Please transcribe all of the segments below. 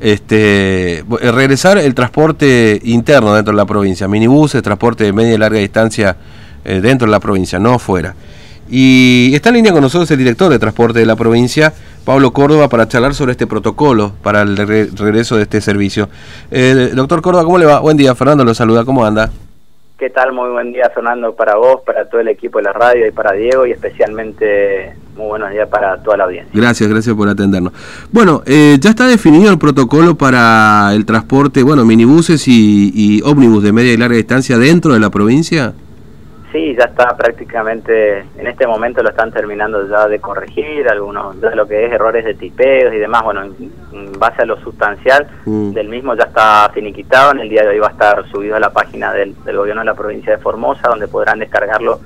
este, regresar el transporte interno dentro de la provincia, minibuses, transporte de media y larga distancia dentro de la provincia, no fuera. Y está en línea con nosotros el director de transporte de la provincia, Pablo Córdoba, para charlar sobre este protocolo para el regreso de este servicio. Eh, doctor Córdoba, ¿cómo le va? Buen día, Fernando lo saluda, ¿cómo anda? ¿Qué tal? Muy buen día, Fernando, para vos, para todo el equipo de la radio y para Diego y especialmente muy buenos días para toda la audiencia. Gracias, gracias por atendernos. Bueno, eh, ya está definido el protocolo para el transporte, bueno, minibuses y ómnibus de media y larga distancia dentro de la provincia. Sí, ya está prácticamente, en este momento lo están terminando ya de corregir, algunos de lo que es errores de tipeos y demás, bueno, en, base a lo sustancial mm. del mismo ya está finiquitado, en el día de hoy va a estar subido a la página del, gobierno de la provincia de Formosa, donde podrán descargarlo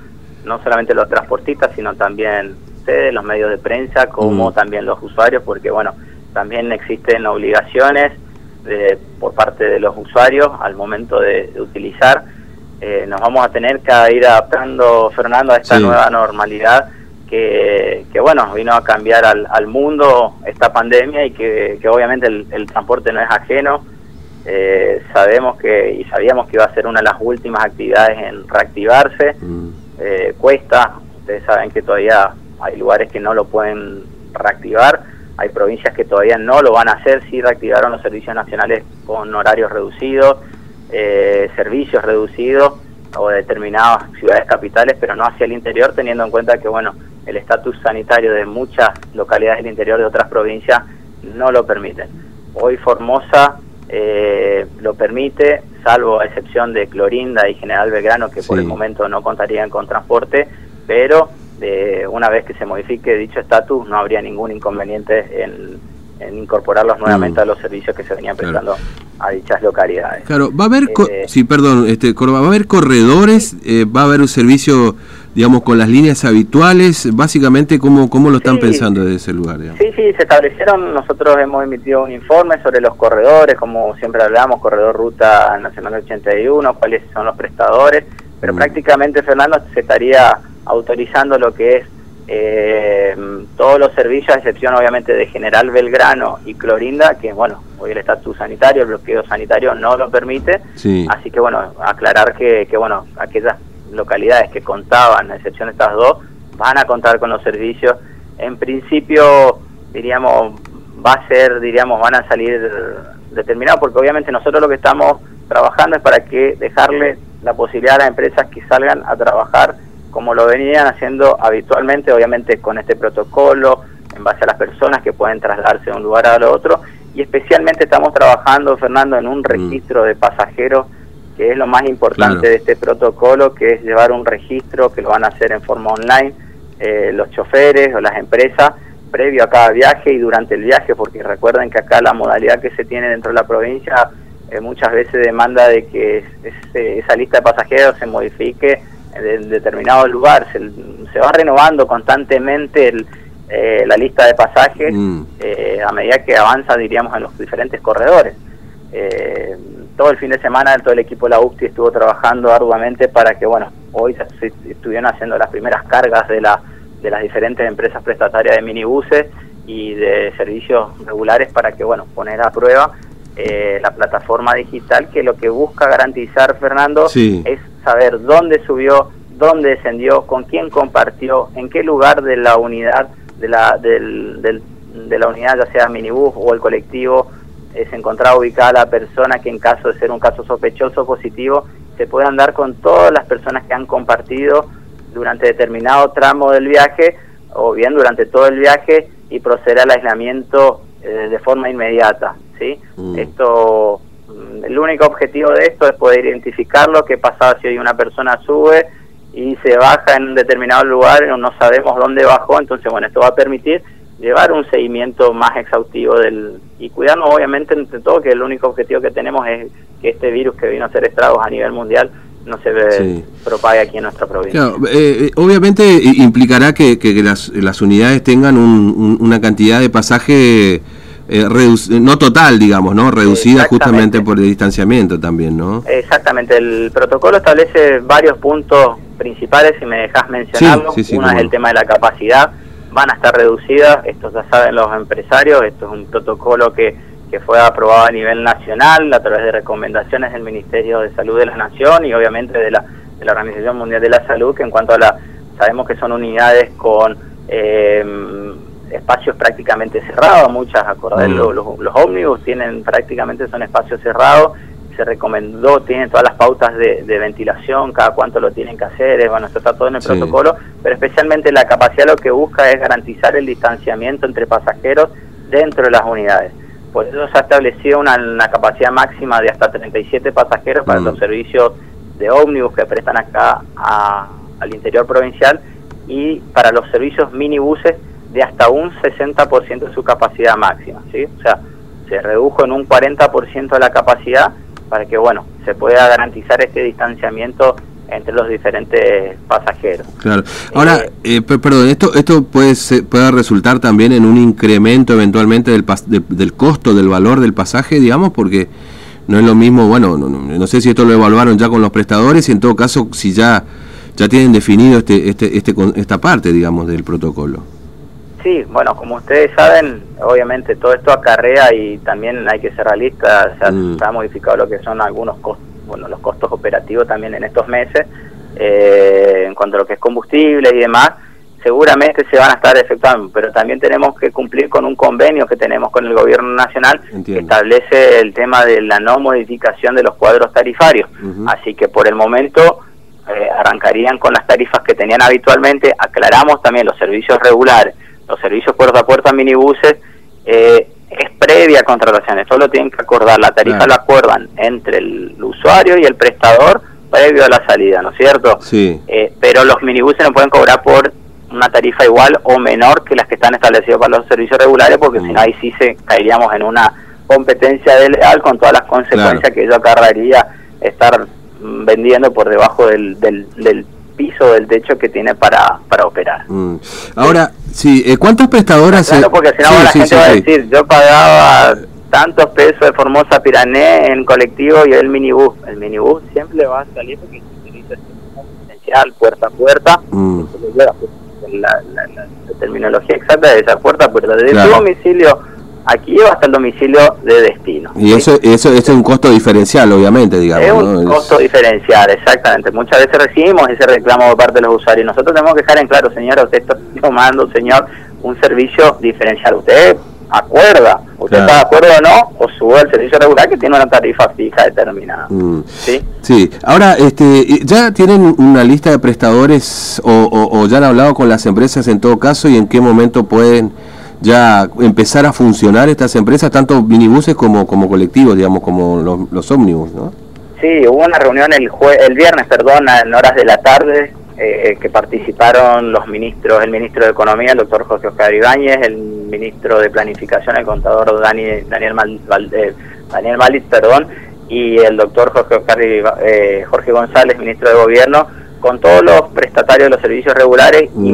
no solamente los transportistas, sino también ustedes, los medios de prensa, como mm. también los usuarios, porque bueno, también existen obligaciones de, por parte de los usuarios al momento de utilizar eh, nos vamos a tener que ir adaptando, Fernando, a esta nueva normalidad que, bueno, vino a cambiar al, mundo esta pandemia y que, obviamente el, transporte no es ajeno. Eh, sabemos que y sabíamos que iba a ser una de las últimas actividades en reactivarse. Mm. Eh, cuesta, ustedes saben que todavía hay lugares que no lo pueden reactivar, hay provincias que todavía no lo van a hacer, sí reactivaron los servicios nacionales con horarios reducidos eh, servicios reducidos o de determinadas ciudades capitales, pero no hacia el interior, teniendo en cuenta que bueno el estatus sanitario de muchas localidades del interior de otras provincias no lo permiten. Hoy Formosa eh, lo permite, salvo a excepción de Clorinda y General Belgrano, que por el momento no contarían con transporte, pero de una vez que se modifique dicho estatus no habría ningún inconveniente en en incorporarlos nuevamente mm. a los servicios que se venían prestando a dichas localidades. Claro, va a haber, eh, sí, perdón, este, va a haber corredores, eh, va a haber un servicio, digamos, con las líneas habituales, básicamente, ¿cómo, cómo lo están pensando desde ese lugar? Sí, sí, se establecieron, nosotros hemos emitido un informe sobre los corredores, como siempre hablamos, Corredor Ruta Nacional 81, cuáles son los prestadores, pero mm. prácticamente, Fernando, se estaría autorizando lo que es eh, todos los servicios, a excepción obviamente de General Belgrano y Clorinda, que bueno, hoy el estatus sanitario, el bloqueo sanitario no lo permite, así que bueno, aclarar que, que bueno, aquellas localidades que contaban, a excepción de estas dos, van a contar con los servicios. En principio, diríamos, va a ser, diríamos, van a salir determinados, porque obviamente nosotros lo que estamos trabajando es para que dejarle la posibilidad a las empresas que salgan a trabajar como lo venían haciendo habitualmente, obviamente con este protocolo, en base a las personas que pueden trasladarse de un lugar a otro, y especialmente estamos trabajando, Fernando, en un mm. registro de pasajeros, que es lo más importante de este protocolo, que es llevar un registro que lo van a hacer en forma online eh, los choferes o las empresas previo a cada viaje y durante el viaje, porque recuerden que acá la modalidad que se tiene dentro de la provincia eh, muchas veces demanda de que esa lista de pasajeros se modifique en determinado lugar, se, va renovando constantemente eh, la lista de pasajes mm. eh, a medida que avanza, diríamos, en los diferentes corredores. Eh, todo el fin de semana todo el equipo de la UCTI estuvo trabajando arduamente para que, bueno, hoy se, estuvieron haciendo las primeras cargas de, la, de las diferentes empresas prestatarias de minibuses y de servicios regulares para que, bueno, poner a prueba la plataforma digital que lo que busca garantizar, Fernando, es saber dónde subió, dónde descendió, con quién compartió, en qué lugar de la unidad, de la, del, de la unidad, ya sea minibús o el colectivo, eh, se encontraba ubicada la persona que en caso de ser un caso sospechoso o positivo, se puede andar con todas las personas que han compartido durante determinado tramo del viaje o bien durante todo el viaje y proceder al aislamiento eh, de forma inmediata. ¿sí? Mm. Esto el único objetivo de esto es poder identificarlo, qué pasa si hoy una persona sube y se baja en un determinado lugar, no sabemos dónde bajó, entonces bueno, esto va a permitir llevar un seguimiento más exhaustivo del y cuidarnos obviamente entre todo que el único objetivo que tenemos es que este virus que vino a hacer estragos a nivel mundial no se ve, propague aquí en nuestra provincia. Eh, eh, obviamente implicará que, las, las, unidades tengan una cantidad de pasaje eh, no total, digamos, ¿no? Reducida justamente por el distanciamiento también, ¿no? Exactamente, el protocolo establece varios puntos principales, si me dejas mencionarlo. Uno es el tema de la capacidad, van a estar reducidas, esto ya saben los empresarios, esto es un protocolo que, que fue aprobado a nivel nacional a través de recomendaciones del Ministerio de Salud de la Nación y obviamente de la, de la Organización Mundial de la Salud, que en cuanto a la, sabemos que son unidades con eh, espacios prácticamente cerrados, muchas, acordar, mm. los, los, ómnibus tienen prácticamente son espacios cerrados, se recomendó, tienen todas las pautas de, ventilación, cada cuánto lo tienen que hacer, bueno, esto está todo en el protocolo, pero especialmente la capacidad lo que busca es garantizar el distanciamiento entre pasajeros dentro de las unidades. Por eso se ha establecido una, capacidad máxima de hasta 37 pasajeros para mm. los servicios de ómnibus que prestan acá al interior provincial y para los servicios minibuses de hasta un 60% de su capacidad máxima, ¿sí? O sea, se redujo en un 40% la capacidad para que, bueno, se pueda garantizar este distanciamiento entre los diferentes pasajeros. Claro. Ahora, eh, eh perdón, esto esto puede puede resultar también en un incremento eventualmente del, del costo, del valor del pasaje, digamos, porque no es lo mismo, bueno, no, no, sé si esto lo evaluaron ya con los prestadores y en todo caso si ya ya tienen definido este, este, este, esta parte, digamos, del protocolo. Sí, bueno, como ustedes saben, obviamente todo esto acarrea y también hay que ser realistas, se, mm. ha modificado lo que son algunos costos, bueno, los costos operativos también en estos meses, eh, en cuanto a lo que es combustible y demás, seguramente se van a estar efectuando, pero también tenemos que cumplir con un convenio que tenemos con el gobierno nacional que establece el tema de la no modificación de los cuadros tarifarios. Así que por el momento eh, arrancarían con las tarifas que tenían habitualmente, aclaramos también los servicios regulares los servicios puerta a puerta minibuses, eh, es previa contratación, esto lo tienen que acordar, la tarifa la acuerdan entre el usuario y el prestador previo a la salida, ¿no es cierto? Sí. Eh, pero los minibuses no pueden cobrar por una tarifa igual o menor que las que están establecidas para los servicios regulares, porque si no ahí sí se caeríamos en una competencia desleal con todas las consecuencias que ello acarrearía estar vendiendo por debajo del, del, del piso del techo que tiene para, para operar. Mm. Ahora, sí, eh, ¿cuántas prestadoras? Claro, porque si no la gente va a decir, yo pagaba tantos pesos de Formosa Pirané en colectivo y el minibús. El minibús siempre va a salir porque se utiliza esencial, puerta a puerta. Mm. La, terminología exacta de esa puerta a puerta. Desde su domicilio aquí o hasta el domicilio de destino. Y eso, eso, es un costo diferencial, obviamente, digamos. Es un costo diferencial, exactamente. Muchas veces recibimos ese reclamo de parte de los usuarios. Nosotros tenemos que dejar en claro, señor, usted está tomando, señor, un servicio diferencial. Usted acuerda, usted está de acuerdo o no, o sube el servicio regular que tiene una tarifa fija determinada. Mm. ¿Sí? Sí, ahora, este, ¿ya tienen una lista de prestadores o, o ya han hablado con las empresas en todo caso y en qué momento pueden ya empezar a funcionar estas empresas, tanto minibuses como, como colectivos, digamos, como los, los ómnibus, ¿no? Sí, hubo una reunión el, el viernes, perdón, en horas de la tarde, eh, que participaron los ministros, el ministro de Economía, el doctor José Oscar Ibáñez, el ministro de Planificación, el contador Dani, Daniel, Mal, eh, Daniel Malit, perdón, y el doctor Jorge, Oscar, eh, Jorge González, ministro de Gobierno, con todos los prestatarios de los servicios regulares y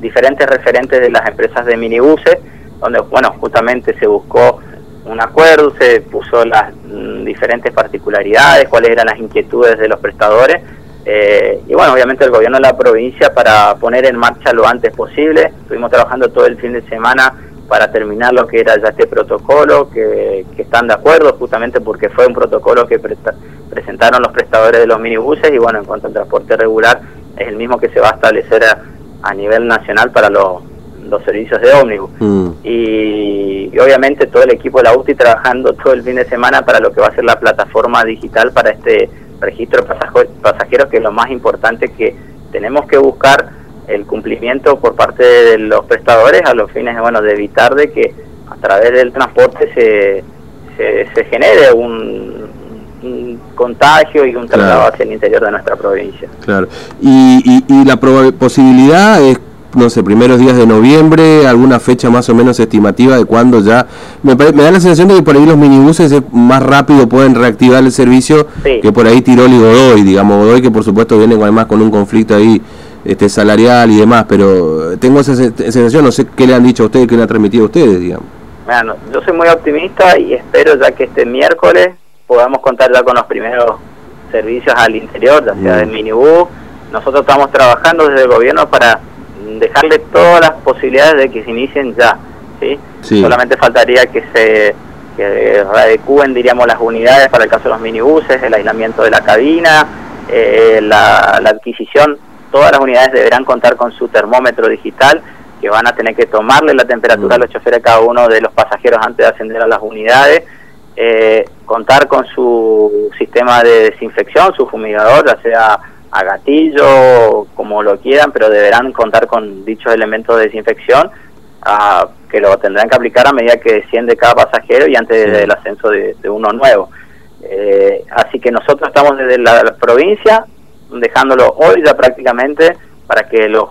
diferentes referentes de las empresas de minibuses, donde, bueno, justamente se buscó un acuerdo, se puso las mm, diferentes particularidades, cuáles eran las inquietudes de los prestadores, eh, y bueno, obviamente el gobierno de la provincia para poner en marcha lo antes posible, estuvimos trabajando todo el fin de semana para terminar lo que era ya este protocolo, que, están de acuerdo justamente porque fue un protocolo que presentaron los prestadores de los minibuses y bueno, en cuanto al transporte regular es el mismo que se va a establecer a, a nivel nacional para los, los servicios de ómnibus. Mm. Y, obviamente todo el equipo de la UTI trabajando todo el fin de semana para lo que va a ser la plataforma digital para este registro de pasajeros, que es lo más importante que tenemos que buscar el cumplimiento por parte de los prestadores a los fines bueno, de evitar de que a través del transporte se, se, genere un, contagio y un traslado hacia el interior de nuestra provincia. Claro. Y, y, la posibilidad es, no sé, primeros días de noviembre, alguna fecha más o menos estimativa de cuándo ya... Me, me, da la sensación de que por ahí los minibuses más rápido pueden reactivar el servicio que por ahí Tirol y Godoy, digamos, Godoy que por supuesto viene además con un conflicto ahí este salarial y demás, pero tengo esa sensación, no sé qué le han dicho a ustedes, qué le han transmitido a ustedes, digamos. Bueno, yo soy muy optimista y espero ya que este miércoles podamos contar ya con los primeros servicios al interior, ya sea del minibús. Nosotros estamos trabajando desde el gobierno para dejarle todas las posibilidades de que se inicien ya. ¿sí? Solamente faltaría que se que diríamos, las unidades para el caso de los minibuses, el aislamiento de la cabina, eh, la, adquisición, todas las unidades deberán contar con su termómetro digital, que van a tener que tomarle la temperatura a los choferes a cada uno de los pasajeros antes de ascender a las unidades, eh, contar con su sistema de desinfección, su fumigador, ya sea a gatillo, como lo quieran, pero deberán contar con dichos elementos de desinfección que lo tendrán que aplicar a medida que desciende cada pasajero y antes del ascenso de, uno nuevo. Eh, así que nosotros estamos desde la, provincia dejándolo hoy ya prácticamente para que los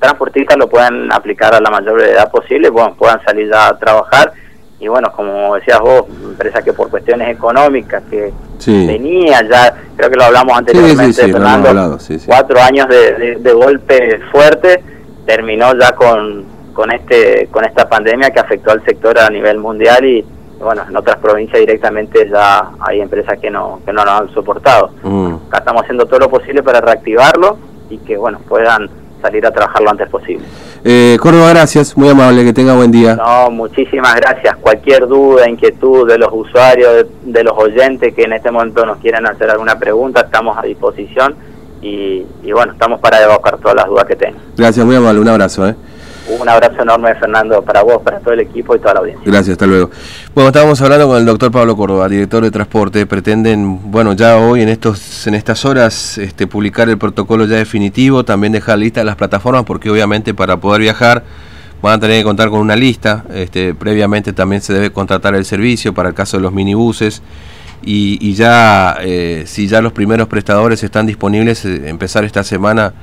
transportistas lo puedan aplicar a la mayor brevedad posible, bueno, puedan salir ya a trabajar y bueno, como decías vos, empresa que por cuestiones económicas que venía ya, creo que lo hablamos anteriormente, Fernando, cuatro años de, de, golpe fuerte, terminó ya con, con este con esta pandemia que afectó al sector a nivel mundial y bueno, en otras provincias directamente ya hay empresas que no que no lo han soportado. Mm. Acá estamos haciendo todo lo posible para reactivarlo y que bueno, puedan salir a trabajar lo antes posible. Eh, Córdoba, gracias, muy amable, que tenga buen día. No, muchísimas gracias. Cualquier duda, inquietud de los usuarios, de, los oyentes que en este momento nos quieran hacer alguna pregunta, estamos a disposición y, y bueno, estamos para evocar todas las dudas que tengan. Gracias, muy amable, un abrazo. ¿eh? Un abrazo enorme, Fernando, para vos, para todo el equipo y toda la audiencia. Gracias, hasta luego. Bueno, estábamos hablando con el doctor Pablo Córdoba, director de transporte. Pretenden, bueno, ya hoy en estos en estas horas este, publicar el protocolo ya definitivo, también dejar lista las plataformas, porque obviamente para poder viajar van a tener que contar con una lista. Este, previamente también se debe contratar el servicio para el caso de los minibuses. Y, ya, eh, si ya los primeros prestadores están disponibles, eh, empezar esta semana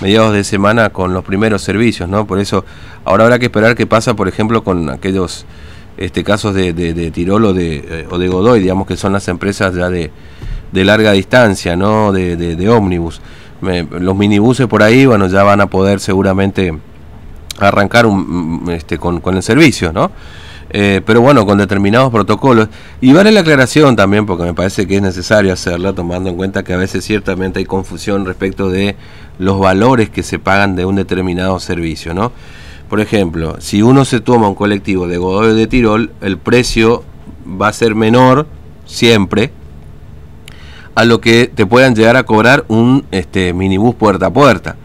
mediados de semana con los primeros servicios, ¿no? Por eso ahora habrá que esperar qué pasa, por ejemplo, con aquellos este, casos de, de, Tirol o de, eh, o de Godoy, digamos que son las empresas ya de, de larga distancia, ¿no? De, de, ómnibus. los minibuses por ahí, bueno, ya van a poder seguramente arrancar un, este, con, con el servicio, ¿no? Eh, pero bueno, con determinados protocolos. Y vale la aclaración también, porque me parece que es necesario hacerla, tomando en cuenta que a veces ciertamente hay confusión respecto de los valores que se pagan de un determinado servicio, ¿no? Por ejemplo, si uno se toma un colectivo de Godoy de Tirol, el precio va a ser menor siempre a lo que te puedan llegar a cobrar un este, minibús puerta a puerta.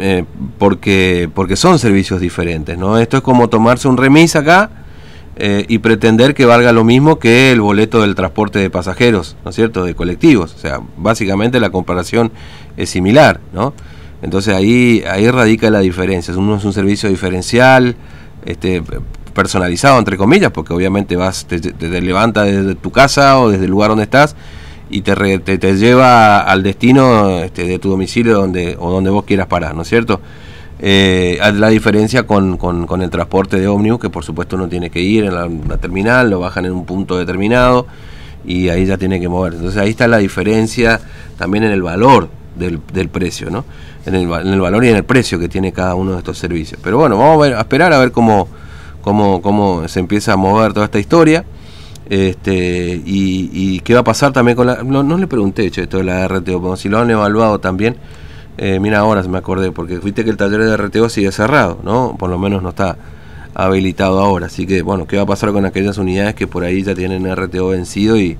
Eh, porque, porque son servicios diferentes, ¿no? Esto es como tomarse un remis acá eh, y pretender que valga lo mismo que el boleto del transporte de pasajeros, ¿no es cierto?, de colectivos. O sea, básicamente la comparación es similar, ¿no? Entonces ahí, ahí radica la diferencia. Uno es un servicio diferencial, este, personalizado, entre comillas, porque obviamente vas, te, te levanta desde tu casa o desde el lugar donde estás y te, te, lleva al destino este, de tu domicilio donde, o donde vos quieras parar, ¿no es cierto? Eh, la diferencia con, con, el transporte de ómnibus, que por supuesto uno tiene que ir en la, terminal, lo bajan en un punto determinado y ahí ya tiene que moverse. Entonces ahí está la diferencia también en el valor del, del precio, ¿no? En el, en el, valor y en el precio que tiene cada uno de estos servicios. Pero bueno, vamos a, ver, a esperar a ver cómo, cómo, cómo se empieza a mover toda esta historia. Este, y, qué va a pasar también con la... No, le pregunté, che, esto de la RTO, como si lo han evaluado también. Eh, mira, ahora me acordé, porque viste que el taller de RTO sigue cerrado, ¿no? Por lo menos no está habilitado ahora. Así que, bueno, ¿qué va a pasar con aquellas unidades que por ahí ya tienen RTO vencido? Y,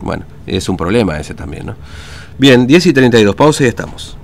bueno, es un problema ese también, ¿no? Bien, 10 y 32, pausa y estamos.